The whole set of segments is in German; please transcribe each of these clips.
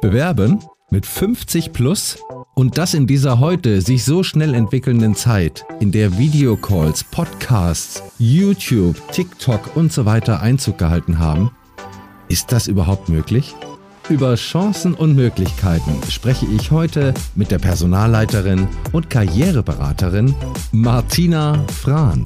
Bewerben mit 50 plus und das in dieser heute sich so schnell entwickelnden Zeit, in der Videocalls, Podcasts, YouTube, TikTok und so weiter Einzug gehalten haben. Ist das überhaupt möglich? Über Chancen und Möglichkeiten spreche ich heute mit der Personalleiterin und Karriereberaterin Martina Frahn.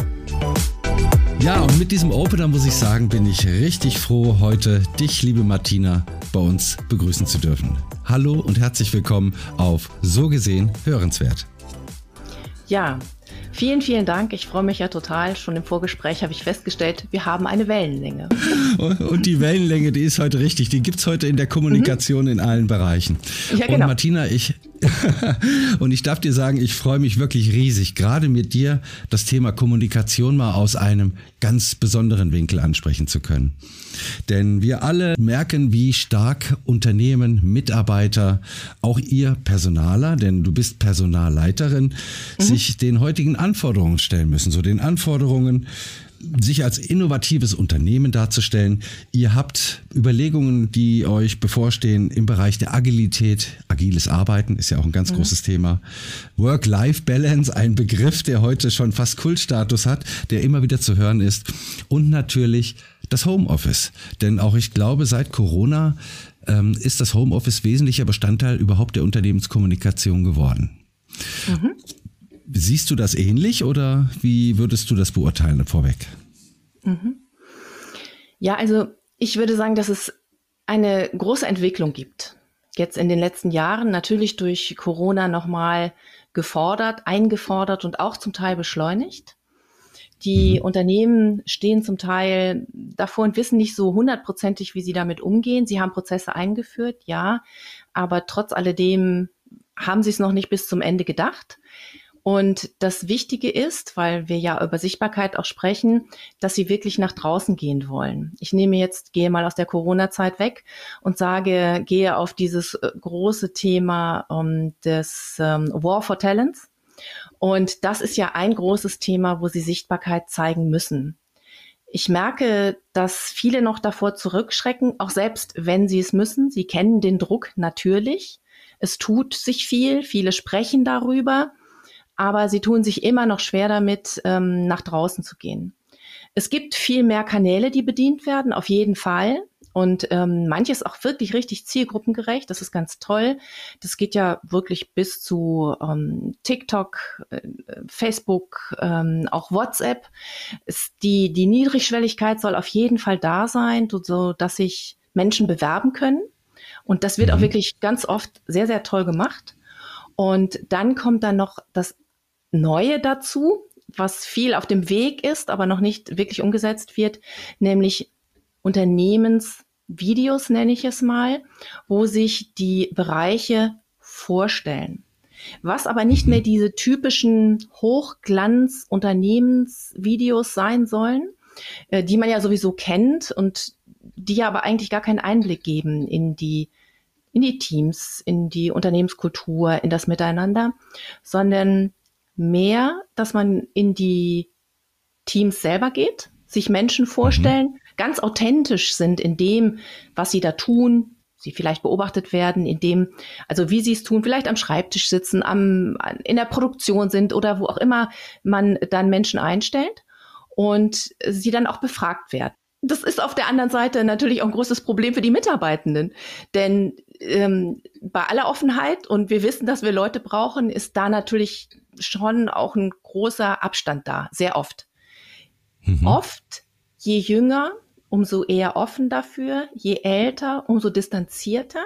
Ja, und mit diesem Opener muss ich sagen, bin ich richtig froh, heute dich, liebe Martina, bei uns begrüßen zu dürfen. Hallo und herzlich willkommen auf So gesehen hörenswert. Ja, Vielen, vielen Dank. Ich freue mich ja total. Schon im Vorgespräch habe ich festgestellt, wir haben eine Wellenlänge. Und die Wellenlänge, die ist heute richtig. Die gibt es heute in der Kommunikation mhm. in allen Bereichen. Ja, genau. Und Martina, ich, und ich darf dir sagen, ich freue mich wirklich riesig, gerade mit dir das Thema Kommunikation mal aus einem ganz besonderen Winkel ansprechen zu können. Denn wir alle merken, wie stark Unternehmen, Mitarbeiter, auch ihr Personaler, denn du bist Personalleiterin, mhm. sich den heutigen Anforderungen stellen müssen. So den Anforderungen, sich als innovatives Unternehmen darzustellen. Ihr habt Überlegungen, die euch bevorstehen im Bereich der Agilität. Agiles Arbeiten ist ja auch ein ganz mhm. großes Thema. Work-Life-Balance, ein Begriff, der heute schon fast Kultstatus hat, der immer wieder zu hören ist. Und natürlich das Homeoffice. Denn auch ich glaube, seit Corona ähm, ist das Homeoffice wesentlicher Bestandteil überhaupt der Unternehmenskommunikation geworden. Mhm. Siehst du das ähnlich oder wie würdest du das beurteilen vorweg? Mhm. Ja, also ich würde sagen, dass es eine große Entwicklung gibt. Jetzt in den letzten Jahren natürlich durch Corona nochmal gefordert, eingefordert und auch zum Teil beschleunigt. Die mhm. Unternehmen stehen zum Teil davor und wissen nicht so hundertprozentig, wie sie damit umgehen. Sie haben Prozesse eingeführt, ja, aber trotz alledem haben sie es noch nicht bis zum Ende gedacht. Und das Wichtige ist, weil wir ja über Sichtbarkeit auch sprechen, dass sie wirklich nach draußen gehen wollen. Ich nehme jetzt, gehe mal aus der Corona-Zeit weg und sage, gehe auf dieses äh, große Thema um, ähm, des um, ähm, War for Talents. Und das ist ja ein großes Thema, wo sie Sichtbarkeit zeigen müssen. Ich merke, dass viele noch davor zurückschrecken, auch selbst wenn sie es müssen. Sie kennen den Druck natürlich. Es tut sich viel, viele sprechen darüber aber sie tun sich immer noch schwer damit, ähm, nach draußen zu gehen. Es gibt viel mehr Kanäle, die bedient werden, auf jeden Fall. Und ähm, manches auch wirklich richtig zielgruppengerecht. Das ist ganz toll. Das geht ja wirklich bis zu ähm, TikTok, äh, Facebook, ähm, auch WhatsApp. Ist die, die Niedrigschwelligkeit soll auf jeden Fall da sein, so dass sich Menschen bewerben können. Und das wird auch mhm. wirklich ganz oft sehr, sehr toll gemacht. Und dann kommt dann noch das Neue dazu, was viel auf dem Weg ist, aber noch nicht wirklich umgesetzt wird, nämlich Unternehmensvideos nenne ich es mal, wo sich die Bereiche vorstellen. Was aber nicht mehr diese typischen Hochglanz-Unternehmensvideos sein sollen, äh, die man ja sowieso kennt und die ja aber eigentlich gar keinen Einblick geben in die, in die Teams, in die Unternehmenskultur, in das Miteinander, sondern mehr, dass man in die Teams selber geht, sich Menschen vorstellen, mhm. Ganz authentisch sind in dem, was sie da tun, sie vielleicht beobachtet werden, in dem, also wie sie es tun, vielleicht am Schreibtisch sitzen, am, in der Produktion sind oder wo auch immer man dann Menschen einstellt und sie dann auch befragt werden. Das ist auf der anderen Seite natürlich auch ein großes Problem für die Mitarbeitenden. Denn ähm, bei aller Offenheit und wir wissen, dass wir Leute brauchen, ist da natürlich schon auch ein großer Abstand da, sehr oft. Mhm. Oft, je jünger, umso eher offen dafür, je älter, umso distanzierter.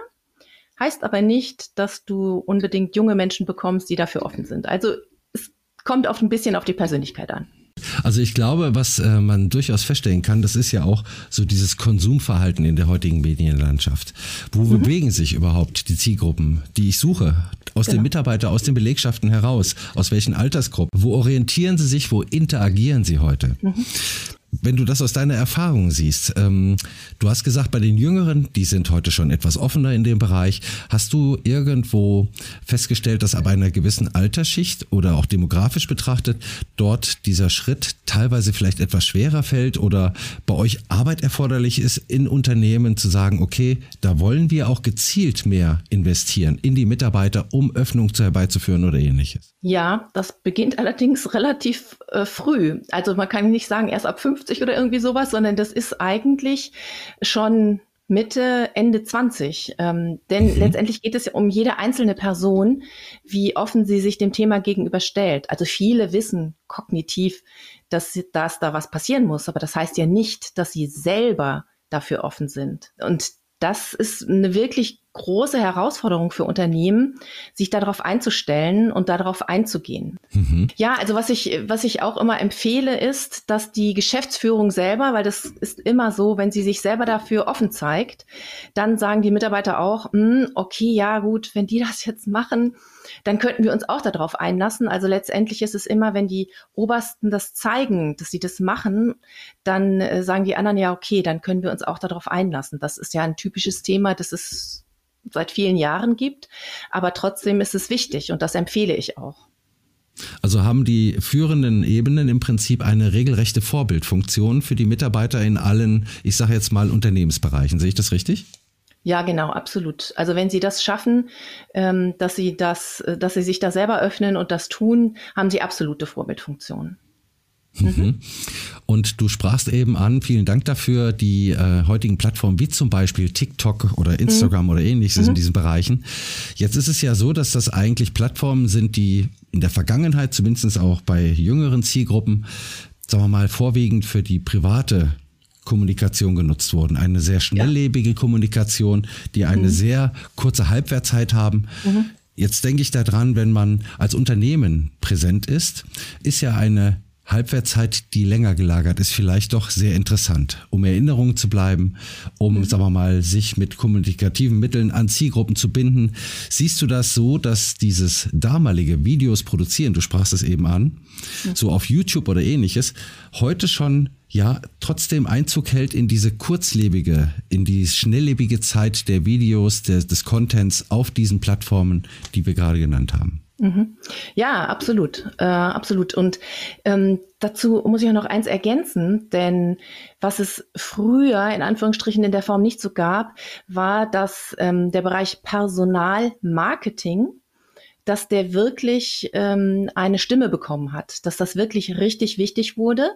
Heißt aber nicht, dass du unbedingt junge Menschen bekommst, die dafür offen sind. Also es kommt oft ein bisschen auf die Persönlichkeit an. Also ich glaube, was äh, man durchaus feststellen kann, das ist ja auch so dieses Konsumverhalten in der heutigen Medienlandschaft. Wo mhm. bewegen sich überhaupt die Zielgruppen, die ich suche? Aus genau. den Mitarbeitern, aus den Belegschaften heraus? Aus welchen Altersgruppen? Wo orientieren sie sich? Wo interagieren sie heute? Mhm wenn du das aus deiner Erfahrung siehst, ähm, du hast gesagt, bei den Jüngeren, die sind heute schon etwas offener in dem Bereich. Hast du irgendwo festgestellt, dass ab einer gewissen Altersschicht oder auch demografisch betrachtet dort dieser Schritt teilweise vielleicht etwas schwerer fällt oder bei euch Arbeit erforderlich ist in Unternehmen zu sagen, okay, da wollen wir auch gezielt mehr investieren in die Mitarbeiter, um Öffnung zu herbeizuführen oder ähnliches? Ja, das beginnt allerdings relativ äh, früh. Also man kann nicht sagen erst ab 50 oder irgendwie sowas, sondern das ist eigentlich schon Mitte, Ende 20. Ähm, denn mhm. letztendlich geht es ja um jede einzelne Person, wie offen sie sich dem Thema gegenüberstellt. Also viele wissen kognitiv, dass, dass da was passieren muss, aber das heißt ja nicht, dass sie selber dafür offen sind. Und das ist eine wirklich große Herausforderung für Unternehmen, sich darauf einzustellen und darauf einzugehen. Mhm. Ja, also was ich, was ich auch immer empfehle, ist, dass die Geschäftsführung selber, weil das ist immer so, wenn sie sich selber dafür offen zeigt, dann sagen die Mitarbeiter auch, hm, okay, ja gut, wenn die das jetzt machen, dann könnten wir uns auch darauf einlassen. Also letztendlich ist es immer, wenn die Obersten das zeigen, dass sie das machen, dann äh, sagen die anderen ja, okay, dann können wir uns auch darauf einlassen. Das ist ja ein typisches Thema, das ist seit vielen Jahren gibt. Aber trotzdem ist es wichtig und das empfehle ich auch. Also haben die führenden Ebenen im Prinzip eine regelrechte Vorbildfunktion für die Mitarbeiter in allen, ich sage jetzt mal, Unternehmensbereichen. Sehe ich das richtig? Ja, genau, absolut. Also wenn Sie das schaffen, ähm, dass Sie das, dass Sie sich da selber öffnen und das tun, haben Sie absolute Vorbildfunktion. Mhm. Und du sprachst eben an, vielen Dank dafür, die äh, heutigen Plattformen wie zum Beispiel TikTok oder Instagram mhm. oder ähnliches mhm. in diesen Bereichen. Jetzt ist es ja so, dass das eigentlich Plattformen sind, die in der Vergangenheit, zumindest auch bei jüngeren Zielgruppen, sagen wir mal, vorwiegend für die private Kommunikation genutzt wurden. Eine sehr schnelllebige ja. Kommunikation, die eine mhm. sehr kurze Halbwertzeit haben. Mhm. Jetzt denke ich daran, wenn man als Unternehmen präsent ist, ist ja eine Halbwertszeit, die länger gelagert ist, vielleicht doch sehr interessant, um Erinnerungen zu bleiben, um, mhm. sagen wir mal, sich mit kommunikativen Mitteln an Zielgruppen zu binden. Siehst du das so, dass dieses damalige Videos produzieren, du sprachst es eben an, mhm. so auf YouTube oder ähnliches, heute schon ja trotzdem Einzug hält in diese kurzlebige, in die schnelllebige Zeit der Videos, des, des Contents auf diesen Plattformen, die wir gerade genannt haben? Mhm. Ja, absolut, äh, absolut. Und ähm, dazu muss ich auch noch eins ergänzen, denn was es früher in Anführungsstrichen in der Form nicht so gab, war, dass ähm, der Bereich Personalmarketing dass der wirklich ähm, eine Stimme bekommen hat, dass das wirklich richtig wichtig wurde.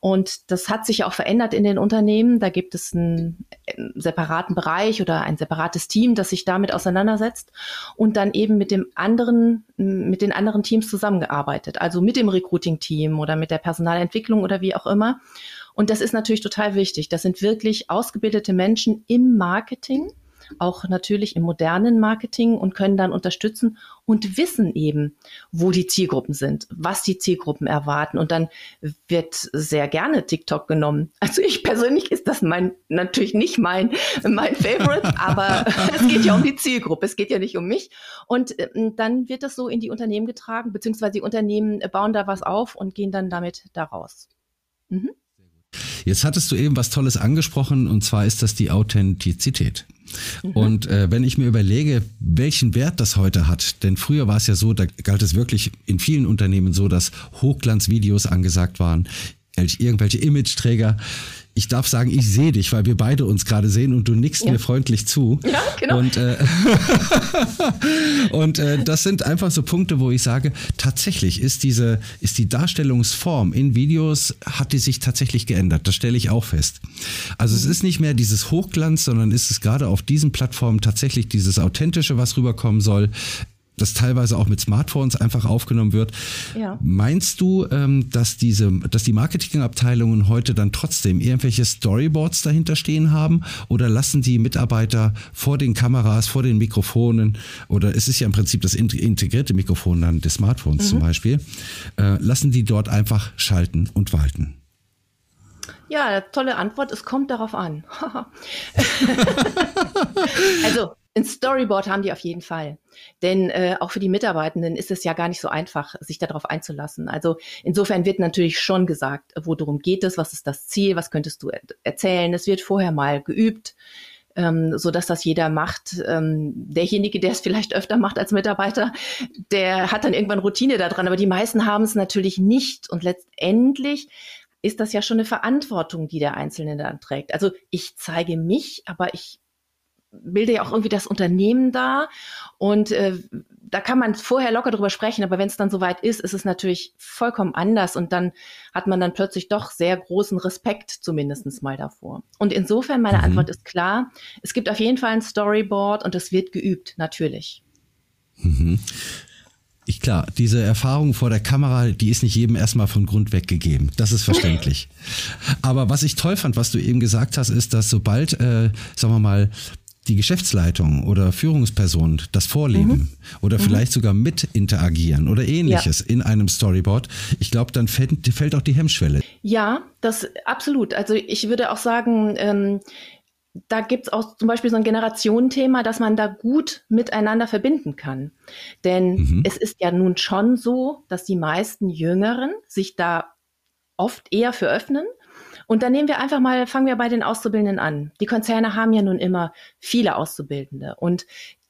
Und das hat sich auch verändert in den Unternehmen. Da gibt es einen, einen äh, separaten Bereich oder ein separates Team, das sich damit auseinandersetzt und dann eben mit dem anderen, mit den anderen Teams zusammengearbeitet. Also mit dem Recruiting-Team oder mit der Personalentwicklung oder wie auch immer. Und das ist natürlich total wichtig. Das sind wirklich ausgebildete Menschen im Marketing auch natürlich im modernen Marketing und können dann unterstützen und wissen eben, wo die Zielgruppen sind, was die Zielgruppen erwarten. Und dann wird sehr gerne TikTok genommen. Also ich persönlich ist das mein, natürlich nicht mein, mein Favorite, aber es geht ja um die Zielgruppe. Es geht ja nicht um mich. Und äh, dann wird das so in die Unternehmen getragen, beziehungsweise die Unternehmen bauen da was auf und gehen dann damit da raus. Mhm. Jetzt hattest du eben was Tolles angesprochen und zwar ist das die Authentizität. Mhm. Und äh, wenn ich mir überlege, welchen Wert das heute hat, denn früher war es ja so, da galt es wirklich in vielen Unternehmen so, dass Hochglanzvideos angesagt waren, irgendwelche Imageträger ich darf sagen, ich sehe dich, weil wir beide uns gerade sehen und du nickst ja. mir freundlich zu. Ja, genau. Und, äh, und äh, das sind einfach so Punkte, wo ich sage, tatsächlich ist diese, ist die Darstellungsform in Videos, hat die sich tatsächlich geändert. Das stelle ich auch fest. Also mhm. es ist nicht mehr dieses Hochglanz, sondern ist es gerade auf diesen Plattformen tatsächlich dieses Authentische, was rüberkommen soll das teilweise auch mit Smartphones einfach aufgenommen wird. Ja. Meinst du, ähm, dass diese, dass die Marketingabteilungen heute dann trotzdem irgendwelche Storyboards dahinter stehen haben oder lassen die Mitarbeiter vor den Kameras, vor den Mikrofonen oder es ist ja im Prinzip das integrierte Mikrofon dann des Smartphones mhm. zum Beispiel, äh, lassen die dort einfach schalten und walten? Ja, tolle Antwort. Es kommt darauf an. also ein Storyboard haben die auf jeden Fall. Denn äh, auch für die Mitarbeitenden ist es ja gar nicht so einfach, sich darauf einzulassen. Also insofern wird natürlich schon gesagt, worum geht es, was ist das Ziel, was könntest du erzählen. Es wird vorher mal geübt, ähm, so dass das jeder macht. Ähm, derjenige, der es vielleicht öfter macht als Mitarbeiter, der hat dann irgendwann Routine daran. Aber die meisten haben es natürlich nicht. Und letztendlich ist das ja schon eine Verantwortung, die der Einzelne dann trägt. Also ich zeige mich, aber ich bilde ja auch irgendwie das Unternehmen da und äh, da kann man vorher locker drüber sprechen, aber wenn es dann soweit ist, ist es natürlich vollkommen anders und dann hat man dann plötzlich doch sehr großen Respekt zumindest mal davor. Und insofern, meine mhm. Antwort ist klar, es gibt auf jeden Fall ein Storyboard und es wird geübt, natürlich. Mhm. Ich, klar, diese Erfahrung vor der Kamera, die ist nicht jedem erstmal von Grund weg gegeben. Das ist verständlich. Aber was ich toll fand, was du eben gesagt hast, ist, dass sobald, äh, sagen wir mal, die Geschäftsleitung oder Führungsperson das vorleben mhm. oder mhm. vielleicht sogar mit interagieren oder ähnliches ja. in einem Storyboard, ich glaube, dann fällt, fällt, auch die Hemmschwelle. Ja, das absolut. Also ich würde auch sagen, ähm, da gibt es auch zum Beispiel so ein Generationenthema, dass man da gut miteinander verbinden kann. Denn mhm. es ist ja nun schon so, dass die meisten Jüngeren sich da oft eher für öffnen und dann nehmen wir einfach mal, fangen wir bei den Auszubildenden an. Die Konzerne haben ja nun immer viele Auszubildende und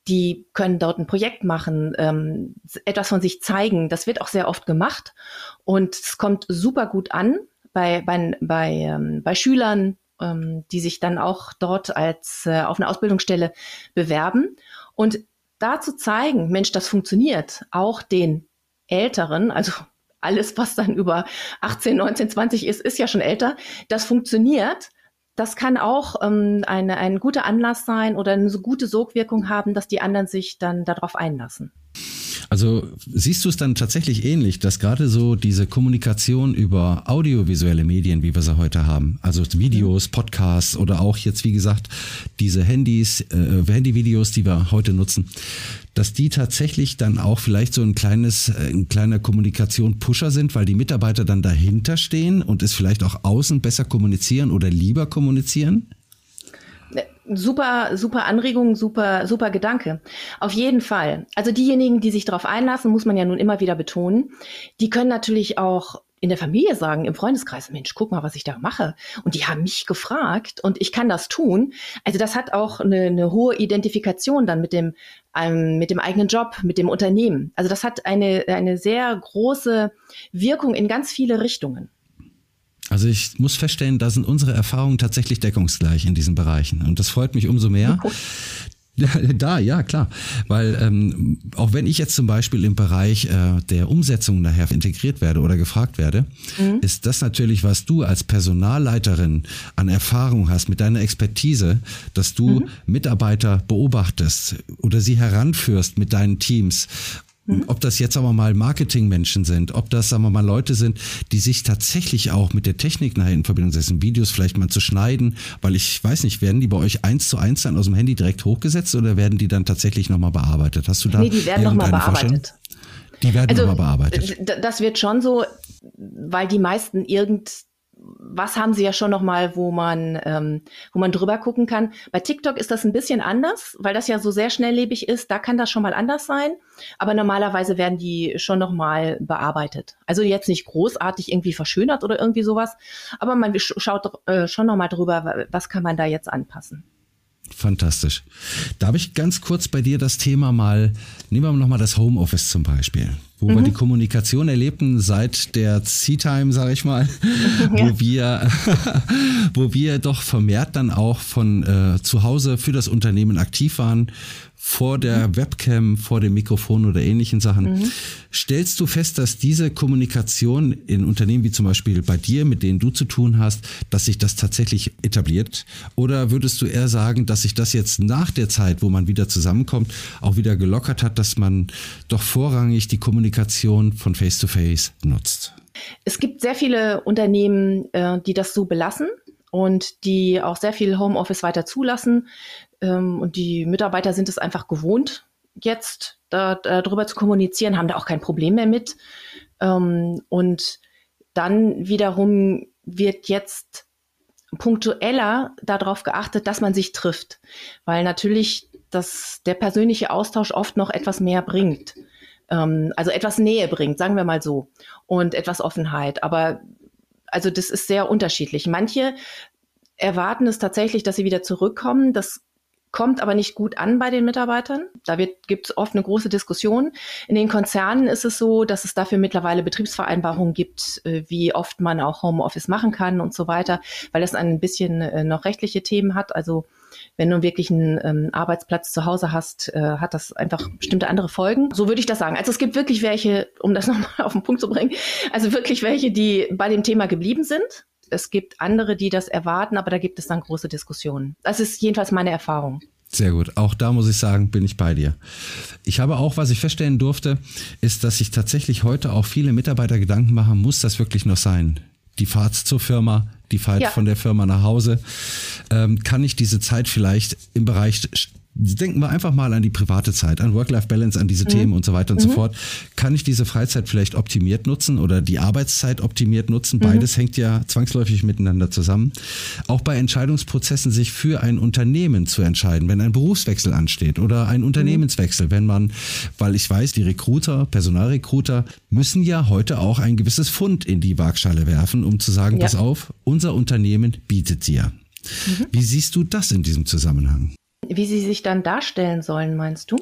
die können dort ein Projekt machen, ähm, etwas von sich zeigen. Das wird auch sehr oft gemacht und es kommt super gut an bei, bei, bei, ähm, bei Schülern, ähm, die sich dann auch dort als äh, auf eine Ausbildungsstelle bewerben. Und da zu zeigen, Mensch, das funktioniert, auch den Älteren, also alles, was dann über 18, 19, 20 ist, ist ja schon älter. Das funktioniert. Das kann auch ähm, eine, ein guter Anlass sein oder eine gute Sogwirkung haben, dass die anderen sich dann darauf einlassen. Also siehst du es dann tatsächlich ähnlich, dass gerade so diese Kommunikation über audiovisuelle Medien, wie wir sie heute haben, also Videos, Podcasts oder auch jetzt, wie gesagt, diese Handys, äh, Handyvideos, die wir heute nutzen, dass die tatsächlich dann auch vielleicht so ein kleines, äh, ein kleiner Kommunikation-Pusher sind, weil die Mitarbeiter dann dahinter stehen und es vielleicht auch außen besser kommunizieren oder lieber kommunizieren? Super, super Anregung, super, super Gedanke. Auf jeden Fall. Also diejenigen, die sich darauf einlassen, muss man ja nun immer wieder betonen, die können natürlich auch in der Familie sagen, im Freundeskreis, Mensch, guck mal, was ich da mache. Und die haben mich gefragt und ich kann das tun. Also das hat auch eine, eine hohe Identifikation dann mit dem, ähm, mit dem eigenen Job, mit dem Unternehmen. Also das hat eine, eine sehr große Wirkung in ganz viele Richtungen. Also ich muss feststellen, da sind unsere Erfahrungen tatsächlich deckungsgleich in diesen Bereichen. Und das freut mich umso mehr. Da, ja, klar. Weil ähm, auch wenn ich jetzt zum Beispiel im Bereich äh, der Umsetzung nachher integriert werde oder gefragt werde, mhm. ist das natürlich, was du als Personalleiterin an Erfahrung hast mit deiner Expertise, dass du mhm. Mitarbeiter beobachtest oder sie heranführst mit deinen Teams Mhm. Ob das jetzt aber mal Marketingmenschen sind, ob das, sagen wir mal, Leute sind, die sich tatsächlich auch mit der Technik nachher in Verbindung setzen, Videos vielleicht mal zu schneiden, weil ich weiß nicht, werden die bei euch eins zu eins dann aus dem Handy direkt hochgesetzt oder werden die dann tatsächlich nochmal bearbeitet? Hast du da? Nee, die werden nochmal bearbeitet. Die werden also, nochmal bearbeitet. Das wird schon so, weil die meisten irgend was haben sie ja schon noch mal, wo man, ähm, wo man drüber gucken kann. Bei TikTok ist das ein bisschen anders, weil das ja so sehr schnelllebig ist. Da kann das schon mal anders sein. Aber normalerweise werden die schon noch mal bearbeitet. Also jetzt nicht großartig irgendwie verschönert oder irgendwie sowas. Aber man schaut äh, schon noch mal drüber, was kann man da jetzt anpassen. Fantastisch. Darf ich ganz kurz bei dir das Thema mal, nehmen wir nochmal das Homeoffice zum Beispiel, wo mhm. wir die Kommunikation erlebten seit der Sea-Time, sage ich mal, ja. wo wir, wo wir doch vermehrt dann auch von äh, zu Hause für das Unternehmen aktiv waren, vor der mhm. Webcam, vor dem Mikrofon oder ähnlichen Sachen. Mhm. Stellst du fest, dass diese Kommunikation in Unternehmen wie zum Beispiel bei dir, mit denen du zu tun hast, dass sich das tatsächlich etabliert? Oder würdest du eher sagen, dass sich das jetzt nach der Zeit, wo man wieder zusammenkommt, auch wieder gelockert hat, dass man doch vorrangig die Kommunikation von Face-to-Face -face nutzt? Es gibt sehr viele Unternehmen, äh, die das so belassen und die auch sehr viel Homeoffice weiter zulassen. Ähm, und die Mitarbeiter sind es einfach gewohnt, jetzt da, darüber zu kommunizieren, haben da auch kein Problem mehr mit. Ähm, und dann wiederum wird jetzt punktueller darauf geachtet, dass man sich trifft, weil natürlich das, der persönliche Austausch oft noch etwas mehr bringt. Ähm, also etwas Nähe bringt, sagen wir mal so, und etwas Offenheit. Aber also das ist sehr unterschiedlich. Manche erwarten es tatsächlich, dass sie wieder zurückkommen. Das kommt aber nicht gut an bei den Mitarbeitern. Da gibt es oft eine große Diskussion. In den Konzernen ist es so, dass es dafür mittlerweile Betriebsvereinbarungen gibt, äh, wie oft man auch Homeoffice machen kann und so weiter, weil das ein bisschen äh, noch rechtliche Themen hat. Also wenn du wirklich einen ähm, Arbeitsplatz zu Hause hast, äh, hat das einfach bestimmte andere Folgen. So würde ich das sagen. Also es gibt wirklich welche, um das nochmal auf den Punkt zu bringen, also wirklich welche, die bei dem Thema geblieben sind es gibt andere, die das erwarten, aber da gibt es dann große Diskussionen. Das ist jedenfalls meine Erfahrung. Sehr gut. Auch da muss ich sagen, bin ich bei dir. Ich habe auch, was ich feststellen durfte, ist, dass sich tatsächlich heute auch viele Mitarbeiter Gedanken machen, muss das wirklich noch sein? Die Fahrt zur Firma, die Fahrt ja. von der Firma nach Hause. Ähm, kann ich diese Zeit vielleicht im Bereich denken wir einfach mal an die private Zeit, an Work-Life-Balance, an diese mhm. Themen und so weiter und mhm. so fort. Kann ich diese Freizeit vielleicht optimiert nutzen oder die Arbeitszeit optimiert nutzen? Mhm. Beides hängt ja zwangsläufig miteinander zusammen. Auch bei Entscheidungsprozessen sich für ein Unternehmen zu entscheiden, wenn ein Berufswechsel ansteht oder ein Unternehmenswechsel, wenn man, weil ich weiß, die Recruiter, Personalrecruiter müssen ja heute auch ein gewisses Fund in die Waagschale werfen, um zu sagen, ja. pass auf, unser Unternehmen bietet dir. Mhm. Wie siehst du das in diesem Zusammenhang? Wie sie sich dann darstellen sollen, meinst du?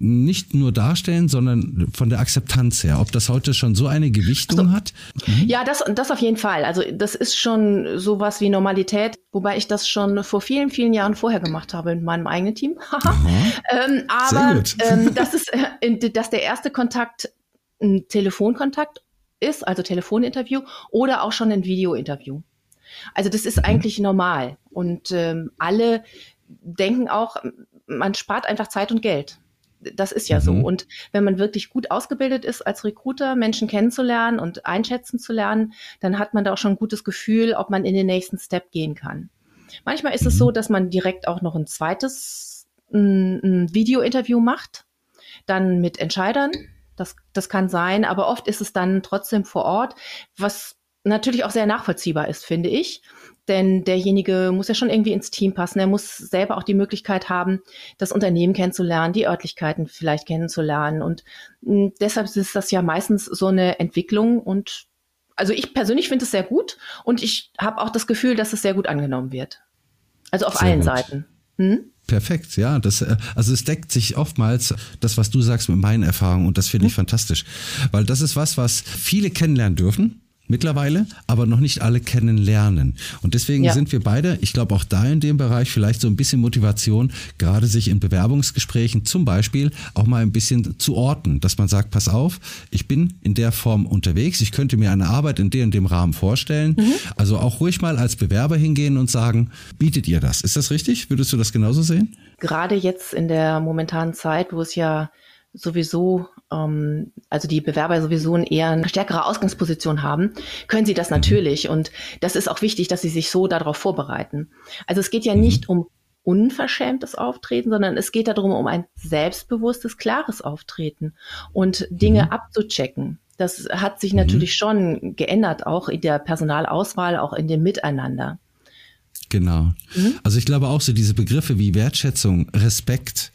nicht nur darstellen, sondern von der Akzeptanz her, ob das heute schon so eine Gewichtung so. hat? Mhm. Ja, das, das auf jeden Fall. Also das ist schon sowas wie Normalität, wobei ich das schon vor vielen, vielen Jahren vorher gemacht habe in meinem eigenen Team. ähm, aber ähm, das ist, äh, dass der erste Kontakt ein Telefonkontakt ist, also Telefoninterview oder auch schon ein Videointerview. Also das ist mhm. eigentlich normal und ähm, alle denken auch, man spart einfach Zeit und Geld. Das ist ja mhm. so. Und wenn man wirklich gut ausgebildet ist als Recruiter, Menschen kennenzulernen und einschätzen zu lernen, dann hat man da auch schon ein gutes Gefühl, ob man in den nächsten Step gehen kann. Manchmal ist mhm. es so, dass man direkt auch noch ein zweites Video-Interview macht, dann mit Entscheidern. Das, das kann sein, aber oft ist es dann trotzdem vor Ort, was natürlich auch sehr nachvollziehbar ist, finde ich. Denn derjenige muss ja schon irgendwie ins Team passen. Er muss selber auch die Möglichkeit haben, das Unternehmen kennenzulernen, die Örtlichkeiten vielleicht kennenzulernen. Und hm, deshalb ist das ja meistens so eine Entwicklung. Und also ich persönlich finde es sehr gut und ich habe auch das Gefühl, dass es sehr gut angenommen wird. Also auf sehr allen gut. Seiten. Hm? Perfekt, ja. Das, äh, also es deckt sich oftmals das, was du sagst, mit meinen Erfahrungen und das finde ich hm. fantastisch. Weil das ist was, was viele kennenlernen dürfen mittlerweile, aber noch nicht alle kennenlernen. Und deswegen ja. sind wir beide, ich glaube auch da in dem Bereich vielleicht so ein bisschen Motivation, gerade sich in Bewerbungsgesprächen zum Beispiel auch mal ein bisschen zu orten, dass man sagt, pass auf, ich bin in der Form unterwegs, ich könnte mir eine Arbeit in dem und dem Rahmen vorstellen. Mhm. Also auch ruhig mal als Bewerber hingehen und sagen, bietet ihr das? Ist das richtig? Würdest du das genauso sehen? Gerade jetzt in der momentanen Zeit, wo es ja sowieso, ähm, also die Bewerber sowieso eine eher eine stärkere Ausgangsposition haben, können sie das mhm. natürlich. Und das ist auch wichtig, dass sie sich so darauf vorbereiten. Also es geht ja mhm. nicht um unverschämtes Auftreten, sondern es geht darum, um ein selbstbewusstes, klares Auftreten und Dinge mhm. abzuchecken. Das hat sich mhm. natürlich schon geändert, auch in der Personalauswahl, auch in dem Miteinander. Genau. Also ich glaube auch so diese Begriffe wie Wertschätzung, Respekt,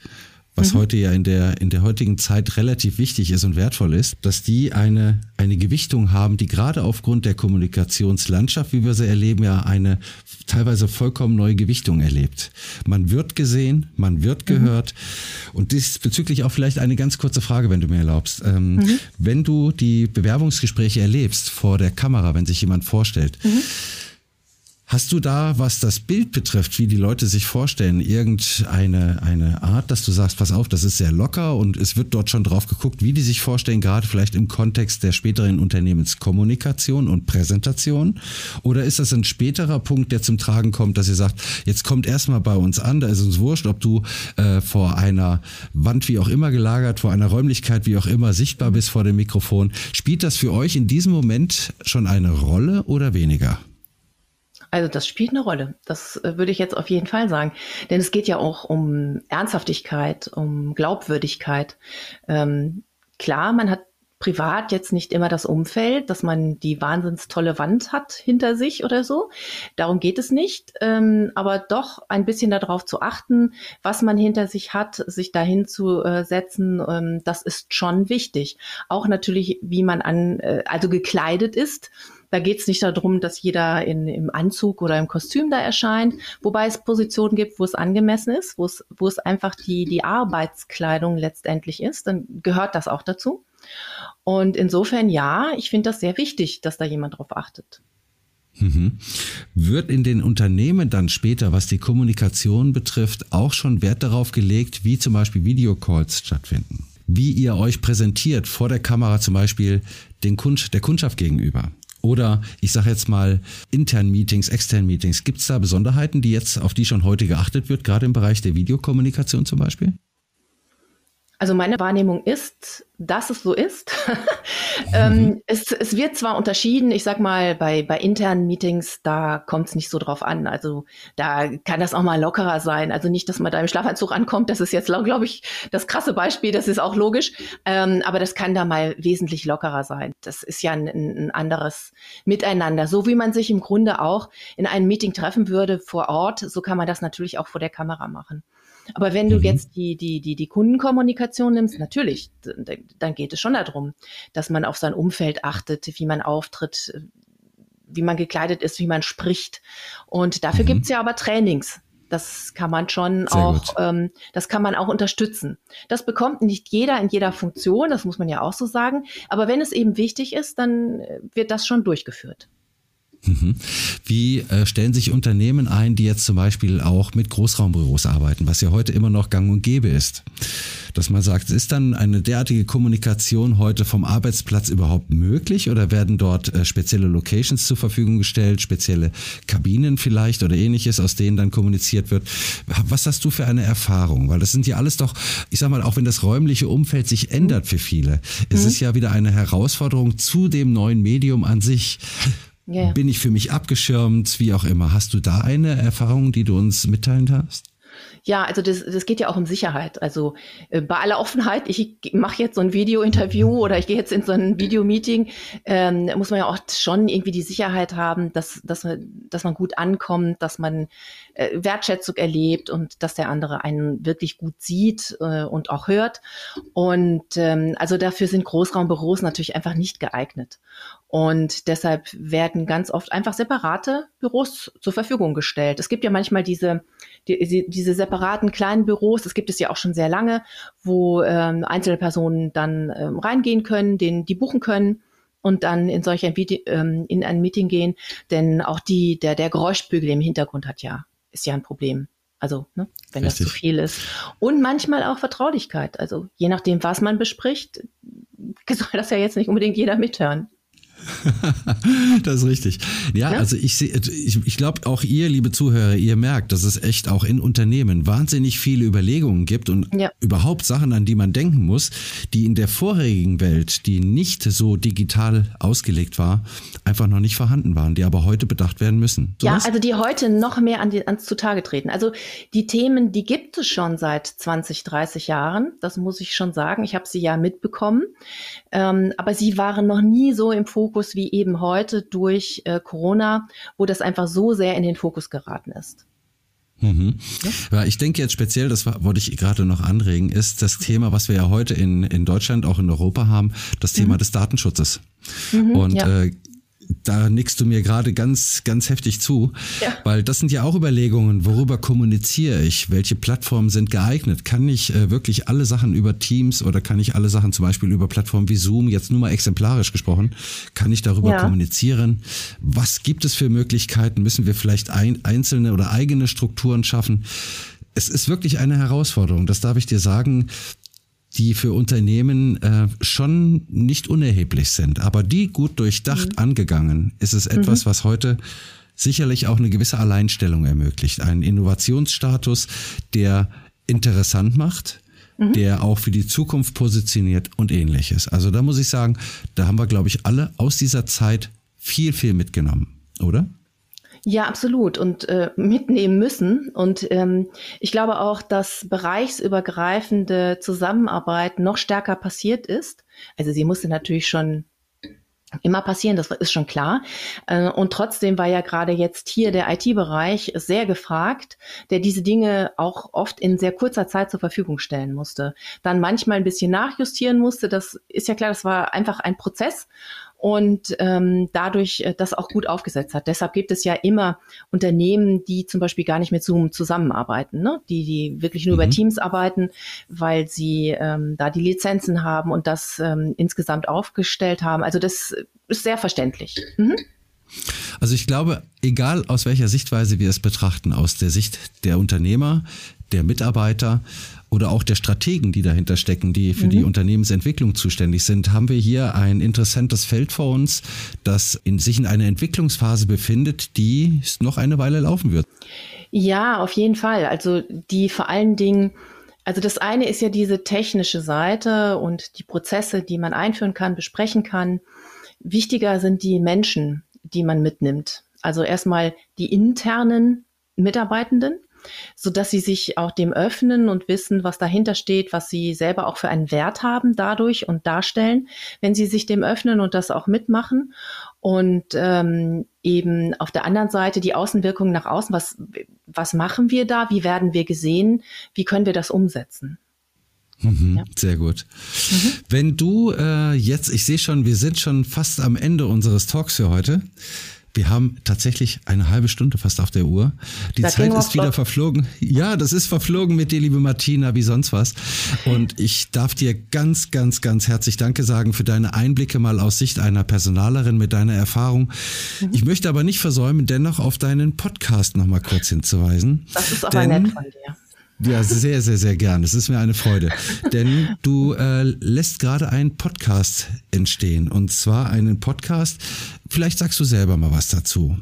was mhm. heute ja in der, in der heutigen Zeit relativ wichtig ist und wertvoll ist, dass die eine, eine Gewichtung haben, die gerade aufgrund der Kommunikationslandschaft, wie wir sie erleben, ja eine teilweise vollkommen neue Gewichtung erlebt. Man wird gesehen, man wird mhm. gehört. Mhm. Und diesbezüglich auch vielleicht eine ganz kurze Frage, wenn du mir erlaubst. Ähm, mhm. Wenn du die Bewerbungsgespräche erlebst vor der Kamera, wenn sich jemand vorstellt, mhm. Hast du da, was das Bild betrifft, wie die Leute sich vorstellen, irgendeine eine Art, dass du sagst, pass auf, das ist sehr locker und es wird dort schon drauf geguckt, wie die sich vorstellen, gerade vielleicht im Kontext der späteren Unternehmenskommunikation und Präsentation? Oder ist das ein späterer Punkt, der zum Tragen kommt, dass ihr sagt, jetzt kommt erstmal bei uns an, da ist uns wurscht, ob du äh, vor einer Wand wie auch immer gelagert, vor einer Räumlichkeit wie auch immer sichtbar bist vor dem Mikrofon. Spielt das für euch in diesem Moment schon eine Rolle oder weniger? Also das spielt eine Rolle. Das äh, würde ich jetzt auf jeden Fall sagen. Denn es geht ja auch um Ernsthaftigkeit, um Glaubwürdigkeit. Ähm, klar, man hat privat jetzt nicht immer das Umfeld, dass man die wahnsinns tolle Wand hat hinter sich oder so. Darum geht es nicht. Ähm, aber doch ein bisschen darauf zu achten, was man hinter sich hat, sich dahin zu äh, setzen, ähm, das ist schon wichtig. Auch natürlich, wie man an, äh, also gekleidet ist Da geht es nicht darum, dass jeder in, im Anzug oder im Kostüm da erscheint, wobei es Positionen gibt, wo es angemessen ist, wo es, wo es einfach die, die Arbeitskleidung letztendlich ist, dann gehört das auch dazu. Und insofern ja, ich finde das sehr wichtig, dass da jemand drauf achtet. Mhm. Wird in den Unternehmen dann später, was die Kommunikation betrifft, auch schon Wert darauf gelegt, wie zum Beispiel Videocalls stattfinden? Wie ihr euch präsentiert vor der Kamera zum Beispiel den Kund der Kundschaft gegenüber? Oder ich sage jetzt mal internen Meetings, externen Meetings. Gibt es da Besonderheiten, die jetzt auf die schon heute geachtet wird, gerade im Bereich der Videokommunikation zum Beispiel? Also meine Wahrnehmung ist, dass es so ist. ähm, mhm. es, es, wird zwar unterschieden, ich sag mal, bei, bei internen Meetings, da kommt es nicht so drauf an. Also da kann das auch mal lockerer sein. Also nicht, dass man da im Schlafanzug ankommt, das ist jetzt, glaube ich, das krasse Beispiel, das ist auch logisch. Ähm, aber das kann da mal wesentlich lockerer sein. Das ist ja ein, ein anderes Miteinander. So wie man sich im Grunde auch in einem Meeting treffen würde vor Ort, so kann man das natürlich auch vor der Kamera machen. Aber wenn du mhm. jetzt die, die, die, die Kundenkommunikation nimmst, natürlich, dann geht es schon darum, dass man auf sein Umfeld achtet, wie man auftritt, wie man gekleidet ist, wie man spricht. Und dafür mhm. gibt es ja aber Trainings. Das kann man schon Sehr auch, ähm, das kann man auch unterstützen. Das bekommt nicht jeder in jeder Funktion, das muss man ja auch so sagen. Aber wenn es eben wichtig ist, dann äh, wird das schon durchgeführt. Mhm. Wie äh, stellen sich Unternehmen ein, die jetzt zum Beispiel auch mit Großraumbüros arbeiten, was ja heute immer noch gang und gäbe ist? Dass man sagt, ist dann eine derartige Kommunikation heute vom Arbeitsplatz überhaupt möglich oder werden dort äh, spezielle Locations zur Verfügung gestellt, spezielle Kabinen vielleicht oder ähnliches, aus denen dann kommuniziert wird? Was hast du für eine Erfahrung? Weil das sind ja alles doch, ich sag mal, auch wenn das räumliche Umfeld sich ändert für viele, mhm. ist es ja wieder eine Herausforderung zu dem neuen Medium an sich. Yeah. Bin ich für mich abgeschirmt, wie auch immer. Hast du da eine Erfahrung, die du uns mitteilen darfst? Ja, also das, das geht ja auch um Sicherheit. Also äh, bei aller Offenheit, ich mache jetzt so ein Video-Interview oder ich gehe jetzt in so ein Videomeeting, ähm, muss man ja auch schon irgendwie die Sicherheit haben, dass, dass, dass man gut ankommt, dass man äh, Wertschätzung erlebt und dass der andere einen wirklich gut sieht äh, und auch hört. Und ähm, also dafür sind Großraumbüros natürlich einfach nicht geeignet. Und deshalb werden ganz oft einfach separate Büros zur Verfügung gestellt. Es gibt ja manchmal diese, die, diese separaten kleinen Büros, das gibt es ja auch schon sehr lange, wo ähm, einzelne Personen dann ähm, reingehen können, den, die buchen können und dann in solch ein ähm, in ein Meeting gehen. Denn auch die, der, der Geräuschbügel im Hintergrund hat ja, ist ja ein Problem. Also, ne, wenn Richtig. das zu viel ist. Und manchmal auch Vertraulichkeit. Also, je nachdem, was man bespricht, soll das ja jetzt nicht unbedingt jeder mithören. das ist richtig. Ja, ja? also ich sehe, ich, ich glaube auch ihr, liebe Zuhörer, ihr merkt, dass es echt auch in Unternehmen wahnsinnig viele Überlegungen gibt und ja. überhaupt Sachen, an die man denken muss, die in der vorherigen Welt, die nicht so digital ausgelegt war, einfach noch nicht vorhanden waren, die aber heute bedacht werden müssen. So ja, was? also die heute noch mehr an die, ans Zutage treten. Also die Themen, die gibt es schon seit 20, 30 Jahren. Das muss ich schon sagen. Ich habe sie ja mitbekommen. Ähm, aber sie waren noch nie so im Fokus Fokus wie eben heute durch äh, Corona, wo das einfach so sehr in den Fokus geraten ist. Mhm. Ja. Ich denke jetzt speziell, das wollte ich gerade noch anregen, ist das Thema, was wir ja heute in, in Deutschland, auch in Europa haben, das Thema mhm. des Datenschutzes. Mhm, und ja. äh, da nickst du mir gerade ganz, ganz heftig zu, ja. weil das sind ja auch Überlegungen, worüber kommuniziere ich, welche Plattformen sind geeignet, kann ich äh, wirklich alle Sachen über Teams oder kann ich alle Sachen zum Beispiel über Plattformen wie Zoom, jetzt nur mal exemplarisch gesprochen, kann ich darüber ja. kommunizieren, was gibt es für Möglichkeiten, müssen wir vielleicht ein, einzelne oder eigene Strukturen schaffen, es ist wirklich eine Herausforderung, das darf ich dir sagen die für Unternehmen äh, schon nicht unerheblich sind. Aber die gut durchdacht mhm. angegangen, ist es etwas, mhm. was heute sicherlich auch eine gewisse Alleinstellung ermöglicht. Einen Innovationsstatus, der interessant macht, mhm. der auch für die Zukunft positioniert und ähnliches. Also da muss ich sagen, da haben wir, glaube ich, alle aus dieser Zeit viel, viel mitgenommen, oder? Ja, absolut. Und äh, mitnehmen müssen. Und ähm, ich glaube auch, dass bereichsübergreifende Zusammenarbeit noch stärker passiert ist. Also sie musste natürlich schon immer passieren, das ist schon klar. Äh, und trotzdem war ja gerade jetzt hier der IT-Bereich sehr gefragt, der diese Dinge auch oft in sehr kurzer Zeit zur Verfügung stellen musste. Dann manchmal ein bisschen nachjustieren musste. Das ist ja klar, das war einfach ein Prozess. Und ähm, dadurch äh, das auch gut aufgesetzt hat. Deshalb gibt es ja immer Unternehmen, die zum Beispiel gar nicht mit Zoom zusammenarbeiten, ne? die, die wirklich nur mhm. über Teams arbeiten, weil sie ähm, da die Lizenzen haben und das ähm, insgesamt aufgestellt haben. Also das ist sehr verständlich. Mhm. Also ich glaube, egal aus welcher Sichtweise wir es betrachten, aus der Sicht der Unternehmer, der Mitarbeiter oder auch der Strategen, die dahinter stecken, die für mhm. die Unternehmensentwicklung zuständig sind, haben wir hier ein interessantes Feld vor uns, das in sich in einer Entwicklungsphase befindet, die noch eine Weile laufen wird. Ja, auf jeden Fall. Also die vor allen Dingen also das eine ist ja diese technische Seite und die Prozesse, die man einführen kann, besprechen kann. Wichtiger sind die Menschen, die man mitnimmt. Also erstmal die internen Mitarbeitenden, so dass sie sich auch dem öffnen und wissen, was dahinter steht, was sie selber auch für einen Wert haben dadurch und darstellen, wenn sie sich dem öffnen und das auch mitmachen. Und ähm, eben auf der anderen Seite die Außenwirkung nach außen, was, was machen wir da, wie werden wir gesehen, wie können wir das umsetzen. Mhm, ja. Sehr gut. Mhm. Wenn du äh, jetzt, ich sehe schon, wir sind schon fast am Ende unseres Talks für heute. Wir haben tatsächlich eine halbe Stunde fast auf der Uhr. Die das Zeit ist wieder verflogen. Ja, das ist verflogen mit dir, liebe Martina, wie sonst was. Und ich darf dir ganz, ganz, ganz herzlich Danke sagen für deine Einblicke mal aus Sicht einer Personalerin mit deiner Erfahrung. Mhm. Ich möchte aber nicht versäumen, dennoch auf deinen Podcast noch mal kurz hinzuweisen. Das ist aber nett von dir. Ja, sehr, sehr, sehr gern. Es ist mir eine Freude. Denn du äh, lässt gerade einen Podcast entstehen. Und zwar einen Podcast. Vielleicht sagst du selber mal was dazu.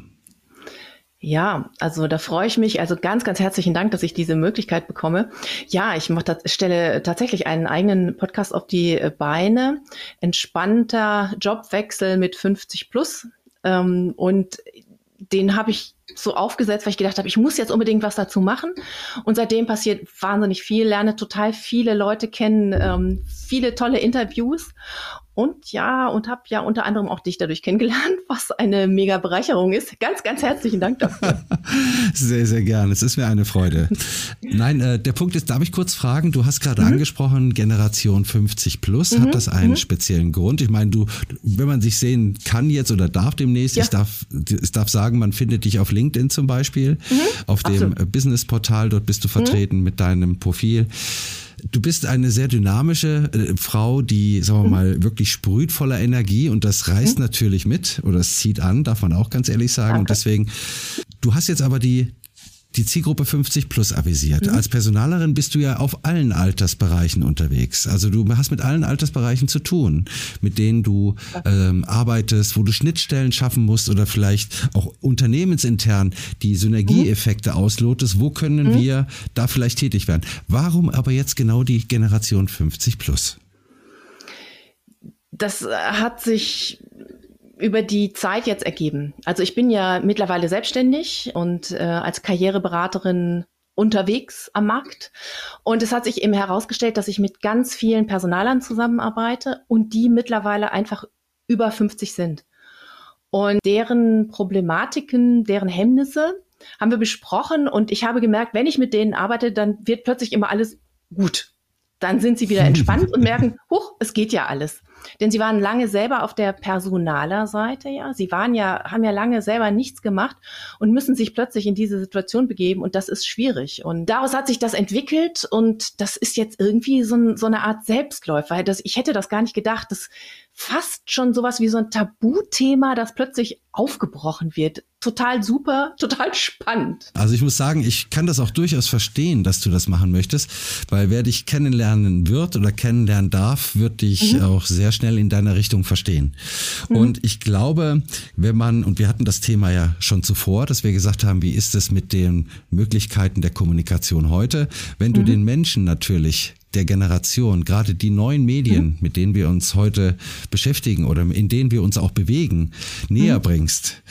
Ja, also da freue ich mich. Also ganz, ganz herzlichen Dank, dass ich diese Möglichkeit bekomme. Ja, ich mach, stelle tatsächlich einen eigenen Podcast auf die Beine. Entspannter Jobwechsel mit 50 plus. Ähm, und den habe ich so aufgesetzt, weil ich gedacht habe, ich muss jetzt unbedingt was dazu machen. Und seitdem passiert wahnsinnig viel, lerne total viele Leute kennen, ähm, viele tolle Interviews. Und ja, und habe ja unter anderem auch dich dadurch kennengelernt, was eine mega Bereicherung ist. Ganz, ganz herzlichen Dank dafür. sehr, sehr gern. Es ist mir eine Freude. Nein, äh, der Punkt ist, darf ich kurz fragen? Du hast gerade mhm. angesprochen, Generation 50 plus. Mhm. Hat das einen mhm. speziellen Grund? Ich meine, du, wenn man sich sehen kann jetzt oder darf demnächst, ja. ich darf, ich darf sagen, man findet dich auf LinkedIn zum Beispiel, mhm. auf dem Business-Portal. Dort bist du vertreten mhm. mit deinem Profil. Du bist eine sehr dynamische äh, Frau, die, sagen wir mhm. mal, wirklich sprüht voller Energie und das reißt mhm. natürlich mit oder es zieht an, darf man auch ganz ehrlich sagen. Danke. Und deswegen, du hast jetzt aber die, die Zielgruppe 50 plus avisiert. Mhm. Als Personalerin bist du ja auf allen Altersbereichen unterwegs. Also du hast mit allen Altersbereichen zu tun, mit denen du ähm, arbeitest, wo du Schnittstellen schaffen musst oder vielleicht auch unternehmensintern die Synergieeffekte mhm. auslotest. Wo können mhm. wir da vielleicht tätig werden? Warum aber jetzt genau die Generation 50 plus? Das hat sich über die Zeit jetzt ergeben. Also ich bin ja mittlerweile selbstständig und äh, als Karriereberaterin unterwegs am Markt. Und es hat sich eben herausgestellt, dass ich mit ganz vielen Personalern zusammenarbeite und die mittlerweile einfach über 50 sind. Und deren Problematiken, deren Hemmnisse haben wir besprochen und ich habe gemerkt, wenn ich mit denen arbeite, dann wird plötzlich immer alles gut. Dann sind sie wieder entspannt und merken, huch, es geht ja alles. Denn sie waren lange selber auf der Personalerseite, ja. Sie waren ja, haben ja lange selber nichts gemacht und müssen sich plötzlich in diese Situation begeben und das ist schwierig. Und daraus hat sich das entwickelt und das ist jetzt irgendwie so, so eine Art Selbstläufer. Das, ich hätte das gar nicht gedacht. Das fast schon sowas wie so ein Tabuthema, das plötzlich aufgebrochen wird. Total super, total spannend. Also ich muss sagen, ich kann das auch durchaus verstehen, dass du das machen möchtest, weil wer dich kennenlernen wird oder kennenlernen darf, wird dich mhm. auch sehr schnell in deiner Richtung verstehen. Mhm. Und ich glaube, wenn man, und wir hatten das Thema ja schon zuvor, dass wir gesagt haben, wie ist es mit den Möglichkeiten der Kommunikation heute, wenn du mhm. den Menschen natürlich der Generation, gerade die neuen Medien, mhm. mit denen wir uns heute beschäftigen oder in denen wir uns auch bewegen, näher mhm. bringst,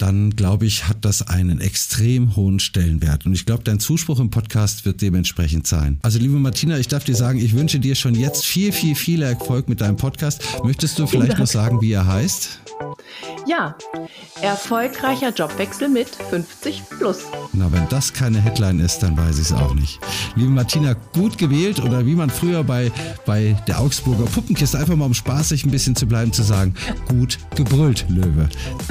dann glaube ich, hat das einen extrem hohen Stellenwert. Und ich glaube, dein Zuspruch im Podcast wird dementsprechend sein. Also liebe Martina, ich darf dir sagen, ich wünsche dir schon jetzt viel, viel, viel Erfolg mit deinem Podcast. Möchtest du vielleicht noch sagen, wie er heißt? Ja, erfolgreicher Jobwechsel mit 50 plus. Na, wenn das keine Headline ist, dann weiß ich es auch nicht. Liebe Martina, gut gewählt oder wie man früher bei, bei der Augsburger Puppenkiste, einfach mal um spaßig ein bisschen zu bleiben, zu sagen, gut gebrüllt, Löwe.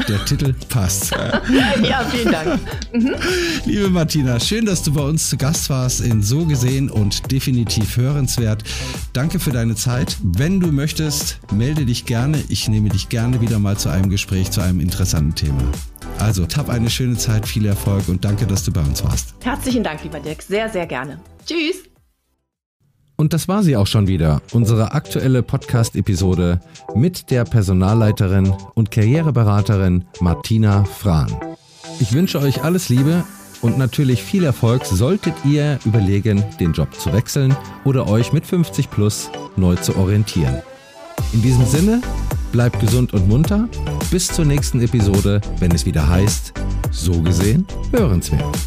Der Titel passt. ja, vielen Dank. Mhm. Liebe Martina, schön, dass du bei uns zu Gast warst in So gesehen und definitiv hörenswert. Danke für deine Zeit. Wenn du möchtest, melde dich gerne. Ich nehme dich gerne wieder mal zu einem Gespräch, zu einem interessanten Thema. Also, hab eine schöne Zeit, viel Erfolg und danke, dass du bei uns warst. Herzlichen Dank, lieber Dirk. Sehr, sehr gerne. Tschüss. Und das war sie auch schon wieder, unsere aktuelle Podcast-Episode mit der Personalleiterin und Karriereberaterin Martina Frahn. Ich wünsche euch alles Liebe und natürlich viel Erfolg, solltet ihr überlegen, den Job zu wechseln oder euch mit 50 plus neu zu orientieren. In diesem Sinne, bleibt gesund und munter. Bis zur nächsten Episode, wenn es wieder heißt, so gesehen, hörenswert.